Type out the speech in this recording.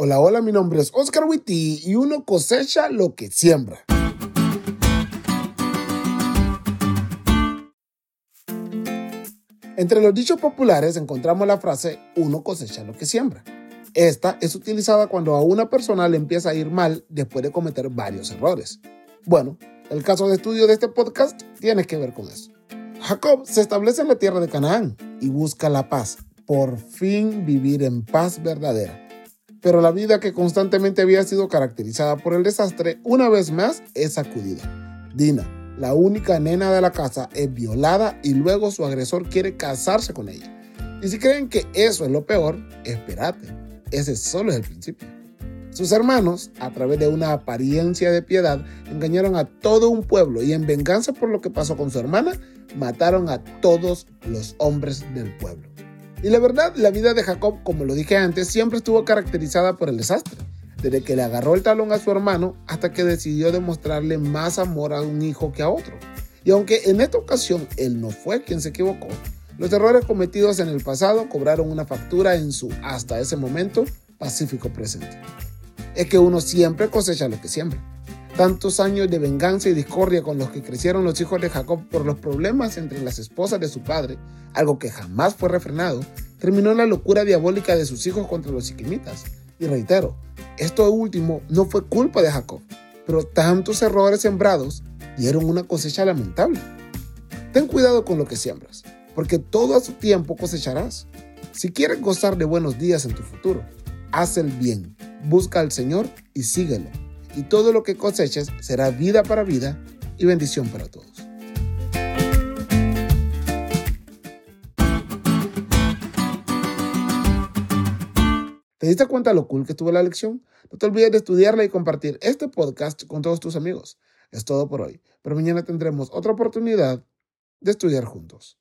Hola, hola, mi nombre es Oscar Witty y uno cosecha lo que siembra. Entre los dichos populares encontramos la frase uno cosecha lo que siembra. Esta es utilizada cuando a una persona le empieza a ir mal después de cometer varios errores. Bueno, el caso de estudio de este podcast tiene que ver con eso. Jacob se establece en la tierra de Canaán y busca la paz, por fin vivir en paz verdadera. Pero la vida que constantemente había sido caracterizada por el desastre, una vez más es sacudida. Dina, la única nena de la casa, es violada y luego su agresor quiere casarse con ella. Y si creen que eso es lo peor, espérate, ese solo es el principio. Sus hermanos, a través de una apariencia de piedad, engañaron a todo un pueblo y en venganza por lo que pasó con su hermana, mataron a todos los hombres del pueblo. Y la verdad, la vida de Jacob, como lo dije antes, siempre estuvo caracterizada por el desastre. Desde que le agarró el talón a su hermano hasta que decidió demostrarle más amor a un hijo que a otro. Y aunque en esta ocasión él no fue quien se equivocó, los errores cometidos en el pasado cobraron una factura en su, hasta ese momento, pacífico presente es que uno siempre cosecha lo que siembra. Tantos años de venganza y discordia con los que crecieron los hijos de Jacob por los problemas entre las esposas de su padre, algo que jamás fue refrenado, terminó la locura diabólica de sus hijos contra los siquimitas. Y reitero, esto último no fue culpa de Jacob, pero tantos errores sembrados dieron una cosecha lamentable. Ten cuidado con lo que siembras, porque todo a su tiempo cosecharás. Si quieres gozar de buenos días en tu futuro, haz el bien busca al Señor y síguelo. Y todo lo que coseches será vida para vida y bendición para todos. ¿Te diste cuenta lo cool que estuvo la lección? No te olvides de estudiarla y compartir este podcast con todos tus amigos. Es todo por hoy, pero mañana tendremos otra oportunidad de estudiar juntos.